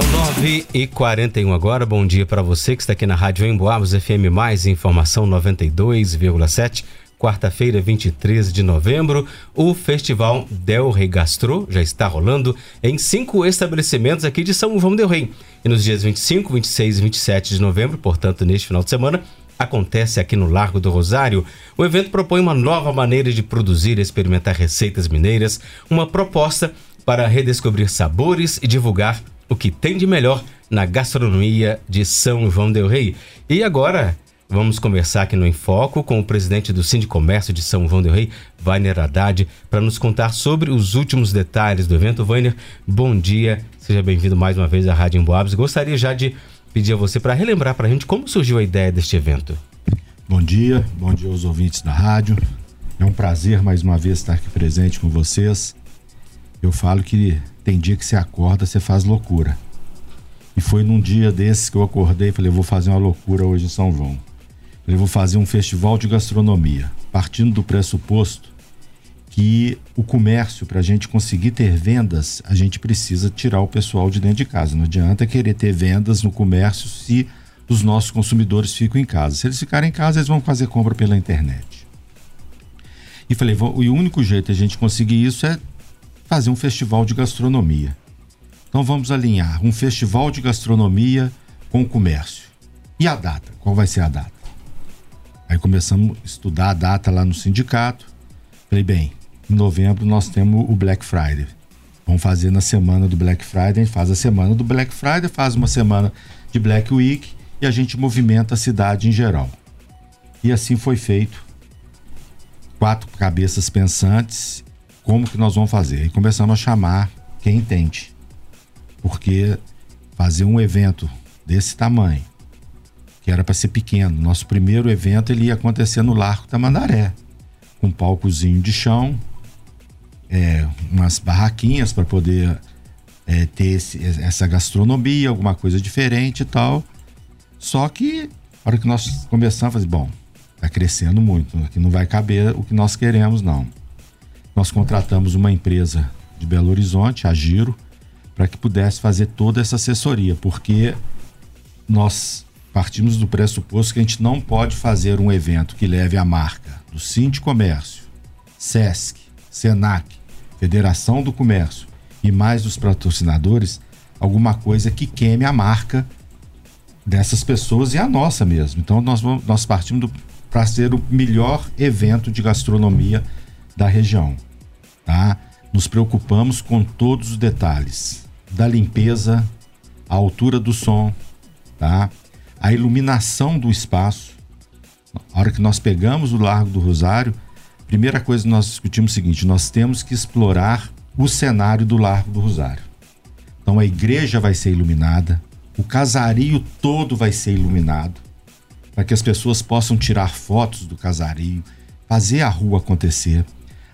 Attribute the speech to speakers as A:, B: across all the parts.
A: São 9 e 41 agora. Bom dia para você que está aqui na Rádio Emboabos FM Mais Informação 92,7. Quarta-feira, 23 de novembro, o Festival Del Rey Gastro já está rolando em cinco estabelecimentos aqui de São João del Rei. E nos dias 25, 26 e 27 de novembro, portanto, neste final de semana, acontece aqui no Largo do Rosário. O evento propõe uma nova maneira de produzir e experimentar receitas mineiras, uma proposta para redescobrir sabores e divulgar o que tem de melhor na gastronomia de São João del Rei. E agora vamos conversar aqui no Enfoco com o presidente do Sindicomércio de São João del Rei, Vainer Haddad, para nos contar sobre os últimos detalhes do evento. Vainer, bom dia, seja bem-vindo mais uma vez à Rádio Emboabas. Gostaria já de pedir a você para relembrar para a gente como surgiu a ideia deste evento.
B: Bom dia, bom dia aos ouvintes da rádio. É um prazer mais uma vez estar aqui presente com vocês. Eu falo que tem dia que você acorda, você faz loucura. E foi num dia desses que eu acordei e falei, vou fazer uma loucura hoje em São João. Falei, vou fazer um festival de gastronomia, partindo do pressuposto que o comércio, para a gente conseguir ter vendas, a gente precisa tirar o pessoal de dentro de casa. Não adianta querer ter vendas no comércio se os nossos consumidores ficam em casa. Se eles ficarem em casa, eles vão fazer compra pela internet. E falei, o único jeito a gente conseguir isso é fazer um festival de gastronomia. Então vamos alinhar um festival de gastronomia com o comércio. E a data? Qual vai ser a data? Aí começamos a estudar a data lá no sindicato. Falei, bem, em novembro nós temos o Black Friday. Vamos fazer na semana do Black Friday, a gente faz a semana do Black Friday, faz uma semana de Black Week e a gente movimenta a cidade em geral. E assim foi feito. Quatro cabeças pensantes como que nós vamos fazer? E começamos a chamar quem entende. Porque fazer um evento desse tamanho, que era para ser pequeno, nosso primeiro evento ele ia acontecer no Largo Tamandaré, com um palcozinho de chão, é, umas barraquinhas para poder é, ter esse, essa gastronomia, alguma coisa diferente e tal. Só que, a hora que nós começamos a fazer, bom, tá crescendo muito, aqui não vai caber o que nós queremos, não nós contratamos uma empresa de Belo Horizonte, a Giro, para que pudesse fazer toda essa assessoria, porque nós partimos do pressuposto que a gente não pode fazer um evento que leve a marca do Cinti Comércio, SESC, SENAC, Federação do Comércio e mais dos patrocinadores, alguma coisa que queime a marca dessas pessoas e a nossa mesmo. Então nós, vamos, nós partimos para ser o melhor evento de gastronomia da região, tá? Nos preocupamos com todos os detalhes, da limpeza, a altura do som, tá? A iluminação do espaço. A hora que nós pegamos o Largo do Rosário, primeira coisa que nós discutimos é o seguinte: nós temos que explorar o cenário do Largo do Rosário. Então a igreja vai ser iluminada, o casario todo vai ser iluminado, para que as pessoas possam tirar fotos do casario, fazer a rua acontecer.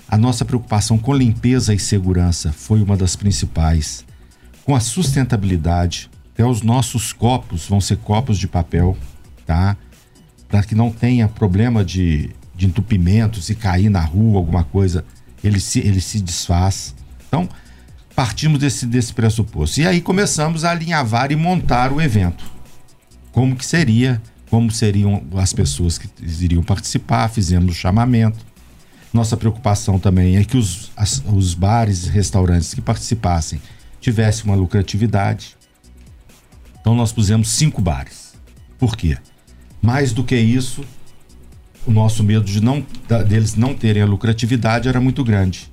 B: A nossa preocupação com limpeza e segurança foi uma das principais. Com a sustentabilidade, até os nossos copos vão ser copos de papel, tá? Para que não tenha problema de, de entupimento, se cair na rua alguma coisa, ele se, ele se desfaz. Então, partimos desse, desse pressuposto. E aí começamos a alinhavar e montar o evento. Como que seria, como seriam as pessoas que iriam participar, fizemos o chamamento nossa preocupação também é que os, as, os bares e restaurantes que participassem tivessem uma lucratividade. Então nós pusemos cinco bares. Por quê? Mais do que isso, o nosso medo de não, deles não terem a lucratividade era muito grande.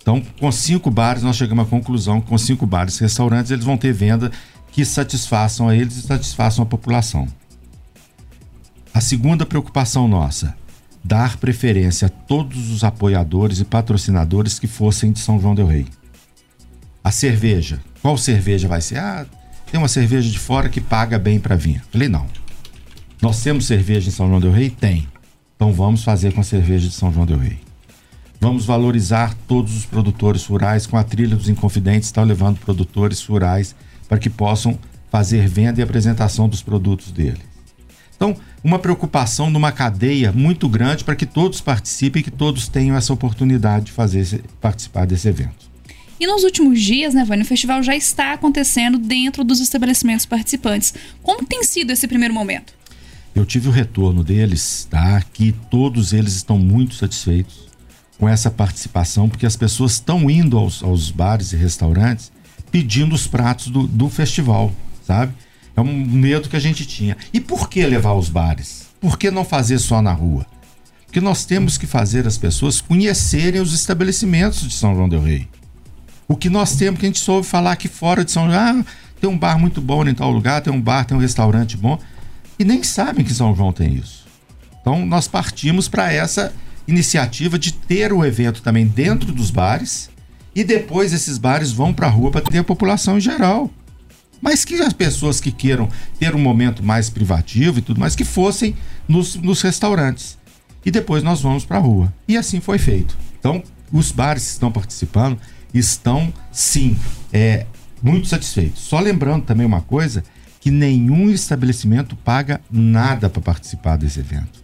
B: Então, com cinco bares, nós chegamos à conclusão que com cinco bares e restaurantes, eles vão ter venda que satisfaçam a eles e satisfaçam a população. A segunda preocupação nossa dar preferência a todos os apoiadores e patrocinadores que fossem de São João del Rei. A cerveja, qual cerveja vai ser? Ah, tem uma cerveja de fora que paga bem para vir. Falei, não. Nós temos cerveja em São João del Rei? Tem. Então vamos fazer com a cerveja de São João del Rei. Vamos valorizar todos os produtores rurais com a trilha dos Inconfidentes, está levando produtores rurais para que possam fazer venda e apresentação dos produtos deles. Então, uma preocupação numa cadeia muito grande para que todos participem e que todos tenham essa oportunidade de fazer participar desse evento.
C: E nos últimos dias, né, Vânia, o festival já está acontecendo dentro dos estabelecimentos participantes. Como tem sido esse primeiro momento?
B: Eu tive o retorno deles, tá? Que todos eles estão muito satisfeitos com essa participação, porque as pessoas estão indo aos, aos bares e restaurantes pedindo os pratos do, do festival, sabe? É um medo que a gente tinha. E por que levar os bares? Por que não fazer só na rua? Porque nós temos que fazer as pessoas conhecerem os estabelecimentos de São João del Rei. O que nós temos, que a gente soube falar aqui fora de São João, ah, tem um bar muito bom em tal lugar, tem um bar, tem um restaurante bom, e nem sabem que São João tem isso. Então nós partimos para essa iniciativa de ter o evento também dentro dos bares e depois esses bares vão para a rua para ter a população em geral. Mas que as pessoas que queiram ter um momento mais privativo e tudo mais, que fossem nos, nos restaurantes. E depois nós vamos para a rua. E assim foi feito. Então, os bares que estão participando estão, sim, é, muito satisfeitos. Só lembrando também uma coisa, que nenhum estabelecimento paga nada para participar desse evento.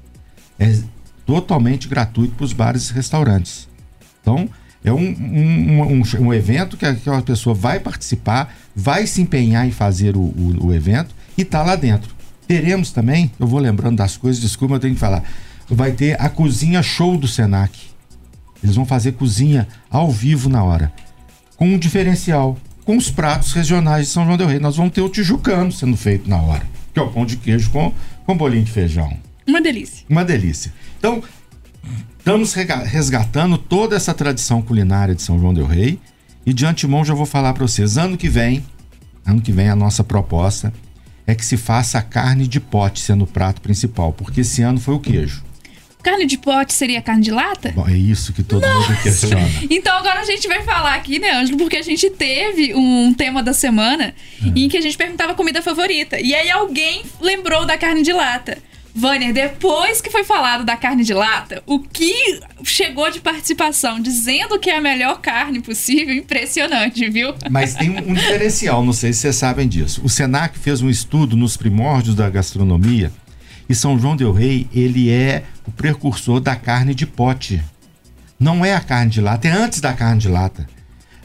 B: É totalmente gratuito para os bares e restaurantes. Então, é um, um, um, um, evento que aquela pessoa vai participar, vai se empenhar em fazer o, o, o evento e está lá dentro. Teremos também, eu vou lembrando das coisas, desculpa, eu tenho que falar. Vai ter a cozinha show do Senac. Eles vão fazer cozinha ao vivo na hora. Com um diferencial, com os pratos regionais de São João del Rei. Nós vamos ter o tijucano sendo feito na hora, que é o pão de queijo com, com bolinho de feijão.
C: Uma delícia.
B: Uma delícia. Então, estamos resgatando toda essa tradição culinária de São João del Rei. E de antemão já vou falar para vocês, ano que vem, ano que vem a nossa proposta é que se faça a carne de pote sendo o prato principal, porque esse ano foi o queijo.
C: Carne de pote seria carne de lata?
B: Bom, é isso que todo Nossa. mundo questiona.
C: Então agora a gente vai falar aqui, né, Ângelo? Porque a gente teve um tema da semana é. em que a gente perguntava comida favorita. E aí alguém lembrou da carne de lata. Vânia, depois que foi falado da carne de lata, o que chegou de participação dizendo que é a melhor carne possível, impressionante, viu?
B: Mas tem um diferencial, não sei se vocês sabem disso. O Senac fez um estudo nos primórdios da gastronomia e São João del Rei, ele é o precursor da carne de pote. Não é a carne de lata, é antes da carne de lata.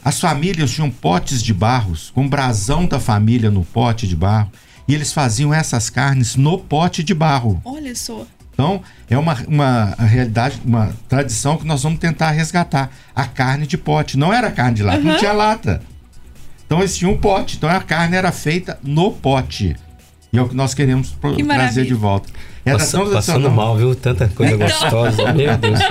B: As famílias tinham potes de barros, com brasão da família no pote de barro e eles faziam essas carnes no pote de barro.
C: Olha só.
B: Então, é uma, uma realidade, uma tradição que nós vamos tentar resgatar. A carne de pote. Não era carne de lata, uhum. não tinha lata. Então, eles tinham um pote. Então, a carne era feita no pote. E é o que nós queremos que trazer de volta.
A: Era Passa, passando mal, viu? Tanta coisa gostosa. Meu Deus.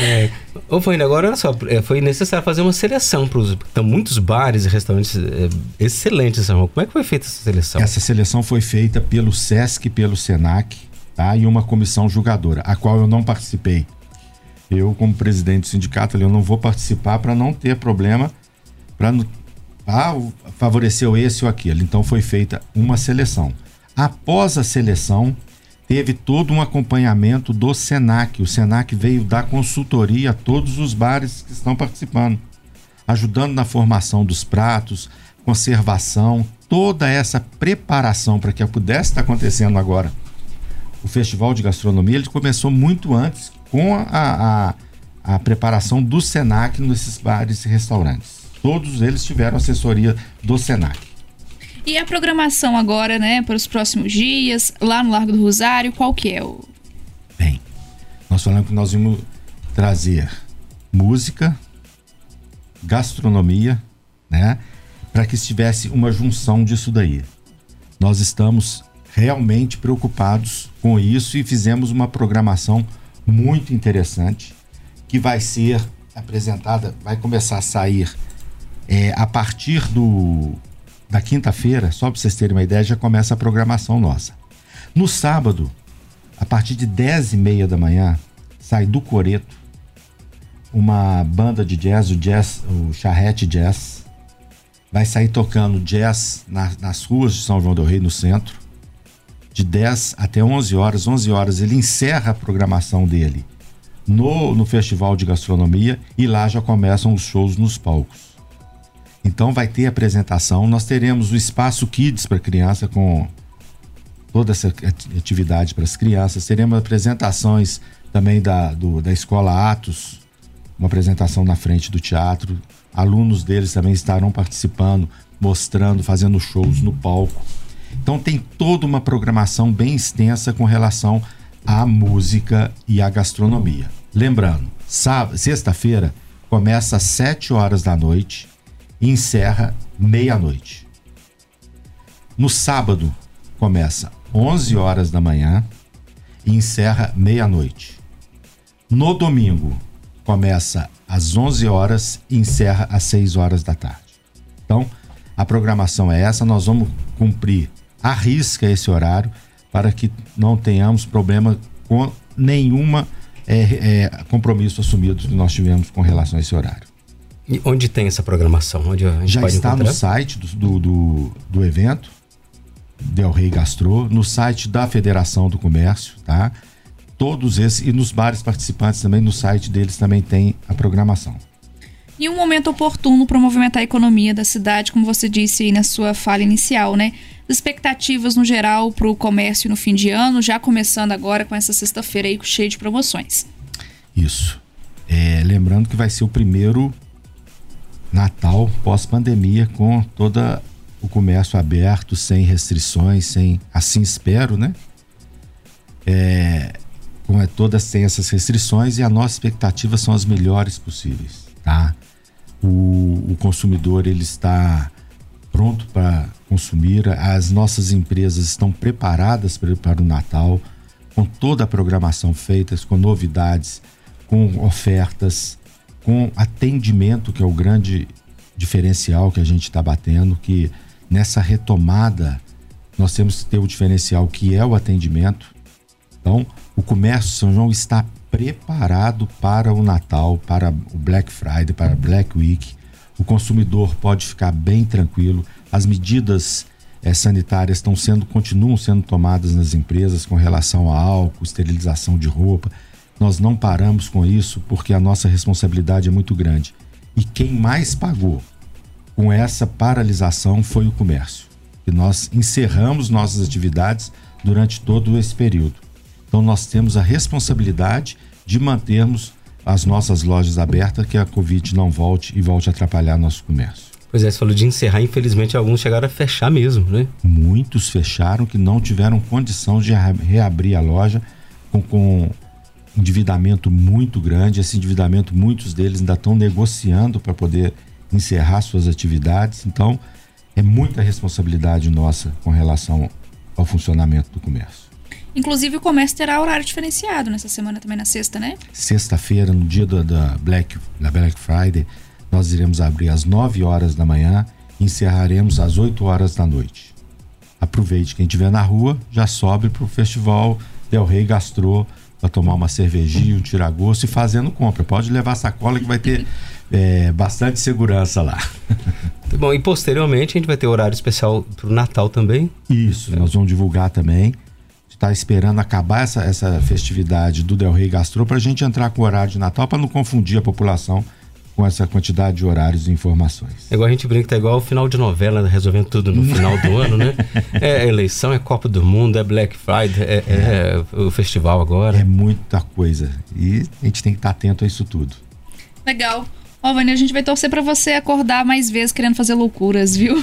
A: É, Ô, Faina, agora olha só, é, foi necessário fazer uma seleção para os. Então, muitos bares e restaurantes é, excelentes, Como é que foi feita essa seleção?
B: Essa seleção foi feita pelo SESC pelo SENAC, tá? E uma comissão julgadora, a qual eu não participei. Eu, como presidente do sindicato, eu não vou participar para não ter problema, para favorecer esse ou aquele. Então, foi feita uma seleção. Após a seleção, teve todo um acompanhamento do Senac. O Senac veio dar consultoria a todos os bares que estão participando, ajudando na formação dos pratos, conservação, toda essa preparação para que pudesse estar acontecendo agora. O Festival de Gastronomia ele começou muito antes com a, a, a preparação do Senac nesses bares e restaurantes. Todos eles tiveram assessoria do Senac.
C: E a programação agora, né, para os próximos dias, lá no Largo do Rosário, qual que é o.
B: Bem, nós falamos que nós vamos trazer música, gastronomia, né, para que estivesse uma junção disso daí. Nós estamos realmente preocupados com isso e fizemos uma programação muito interessante que vai ser apresentada, vai começar a sair é, a partir do da quinta-feira, só para vocês terem uma ideia, já começa a programação nossa. No sábado, a partir de 10 e meia da manhã, sai do Coreto uma banda de jazz, o jazz, o Charrete Jazz. Vai sair tocando jazz na, nas ruas de São João del Rei, no centro, de 10 até 11 horas. 11 horas ele encerra a programação dele no, no Festival de Gastronomia e lá já começam os shows nos palcos. Então vai ter apresentação. Nós teremos o espaço Kids para criança com toda essa atividade para as crianças. Teremos apresentações também da, do, da escola Atos, uma apresentação na frente do teatro. alunos deles também estarão participando, mostrando, fazendo shows no palco. Então tem toda uma programação bem extensa com relação à música e à gastronomia. Lembrando, sexta-feira começa às 7 horas da noite e encerra meia-noite. No sábado começa 11 horas da manhã e encerra meia-noite. No domingo começa às 11 horas e encerra às 6 horas da tarde. Então, a programação é essa, nós vamos cumprir a risca esse horário para que não tenhamos problema com nenhuma é, é, compromisso assumido que nós tivemos com relação a esse horário.
A: E onde tem essa programação? Onde a gente
B: Já
A: pode
B: está
A: encontrar?
B: no site do, do, do, do evento, Del Rey Gastro, no site da Federação do Comércio, tá? Todos esses, e nos bares participantes também, no site deles também tem a programação.
C: E um momento oportuno para movimentar a economia da cidade, como você disse aí na sua fala inicial, né? Expectativas no geral para o comércio no fim de ano, já começando agora com essa sexta-feira aí cheia de promoções.
B: Isso. É, lembrando que vai ser o primeiro Natal pós-pandemia com toda o comércio aberto, sem restrições, sem assim espero, né? É, com todas sem essas restrições e a nossa expectativa são as melhores possíveis, tá? O, o consumidor ele está pronto para consumir, as nossas empresas estão preparadas para, para o Natal, com toda a programação feita, com novidades, com ofertas, com atendimento, que é o grande diferencial que a gente está batendo, que nessa retomada nós temos que ter o diferencial que é o atendimento. Então, o comércio São João está preparado para o Natal, para o Black Friday, para Black Week. O consumidor pode ficar bem tranquilo. As medidas eh, sanitárias estão sendo, continuam sendo tomadas nas empresas com relação a álcool, esterilização de roupa. Nós não paramos com isso porque a nossa responsabilidade é muito grande. E quem mais pagou com essa paralisação foi o comércio. E nós encerramos nossas atividades durante todo esse período. Então nós temos a responsabilidade de mantermos as nossas lojas abertas, que a Covid não volte e volte a atrapalhar nosso comércio.
A: Pois é, você falou de encerrar, infelizmente alguns chegaram a fechar mesmo, né?
B: Muitos fecharam que não tiveram condição de reabrir a loja com, com endividamento muito grande. Esse endividamento, muitos deles ainda estão negociando para poder encerrar suas atividades. Então, é muita responsabilidade nossa com relação ao funcionamento do comércio.
C: Inclusive o comércio terá horário diferenciado nessa semana também na sexta, né?
B: Sexta-feira, no dia da, Black, da Black Friday, nós iremos abrir às 9 horas da manhã e encerraremos às 8 horas da noite. Aproveite, quem estiver na rua, já sobe para o Festival Del Rey Gastro para tomar uma cervejinha, um tiragosto e fazendo compra. Pode levar sacola que vai ter é, bastante segurança lá.
A: Bom, e posteriormente a gente vai ter horário especial para o Natal também?
B: Isso, nós vamos divulgar também está esperando acabar essa, essa festividade do Del Rey Gastro para a gente entrar com o horário de Natal para não confundir a população com essa quantidade de horários e informações.
A: É igual a gente brinca, é igual o final de novela, né? resolvendo tudo no final do ano, né? É eleição, é Copa do Mundo, é Black Friday, é, é. é o festival agora.
B: É muita coisa. E a gente tem que estar atento a isso tudo.
C: Legal. Ó, oh, a gente vai torcer para você acordar mais vezes querendo fazer loucuras, viu?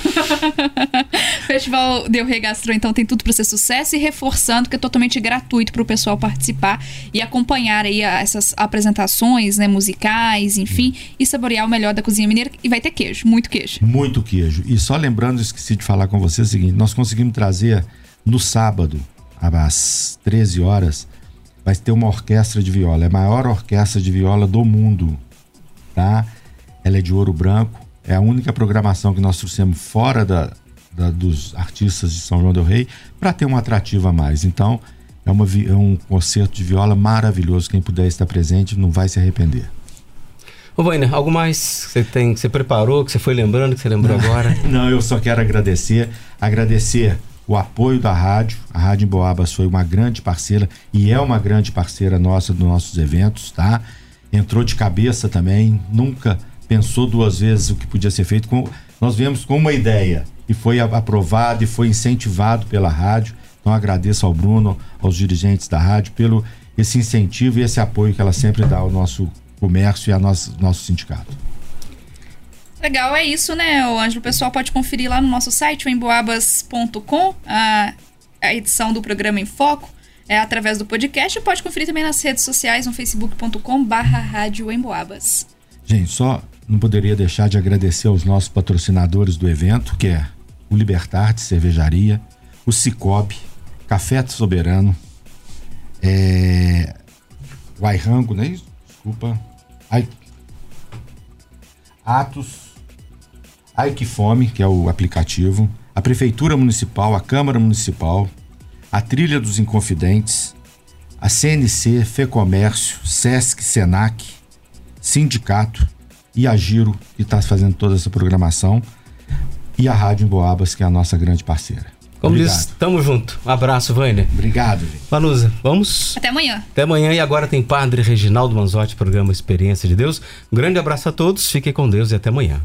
C: Festival Deu Regastro, então, tem tudo para ser sucesso e reforçando que é totalmente gratuito para o pessoal participar e acompanhar aí essas apresentações, né, musicais, enfim, e saborear o melhor da cozinha mineira. E vai ter queijo, muito queijo.
B: Muito queijo. E só lembrando, esqueci de falar com você o seguinte: nós conseguimos trazer no sábado, às 13 horas, vai ter uma orquestra de viola. É a maior orquestra de viola do mundo tá? Ela é de ouro branco, é a única programação que nós trouxemos fora da, da dos artistas de São João del Rei para ter um atrativo a mais. Então, é, uma, é um concerto de viola maravilhoso. Quem puder estar presente não vai se arrepender.
A: Ô, Wainer, algo mais que você tem, que você preparou, que você foi lembrando, que você lembrou
B: não,
A: agora?
B: Não, eu só quero agradecer, agradecer o apoio da rádio. A Rádio Emboabas foi uma grande parceira e é uma grande parceira nossa dos nossos eventos, tá? entrou de cabeça também, nunca pensou duas vezes o que podia ser feito. Com, nós viemos com uma ideia e foi aprovado e foi incentivado pela rádio. Então agradeço ao Bruno, aos dirigentes da rádio pelo esse incentivo e esse apoio que ela sempre dá ao nosso comércio e ao nosso, nosso sindicato.
C: Legal, é isso, né, o Ângelo? O pessoal pode conferir lá no nosso site, o emboabas.com, a, a edição do programa em Foco, é através do podcast, e pode conferir também nas redes sociais, no facebook.com barra rádio Emboabas.
B: Gente, só não poderia deixar de agradecer aos nossos patrocinadores do evento, que é o Libertar de Cervejaria, o Cicobi, Café Soberano, é, o Airango, né? Desculpa. Ai, Atos, Aikifome, que é o aplicativo, a Prefeitura Municipal, a Câmara Municipal, a Trilha dos Inconfidentes, a CNC, FEComércio, SESC, SENAC, Sindicato e a Giro, que está fazendo toda essa programação, e a Rádio Emboabas, que é a nossa grande parceira.
A: Como Obrigado. diz, tamo junto. Um abraço, Vânia.
B: Obrigado, gente.
A: Vanusa, vamos?
C: Até amanhã.
A: Até amanhã e agora tem Padre Reginaldo Manzotti, programa Experiência de Deus. Um grande abraço a todos, fiquem com Deus e até amanhã.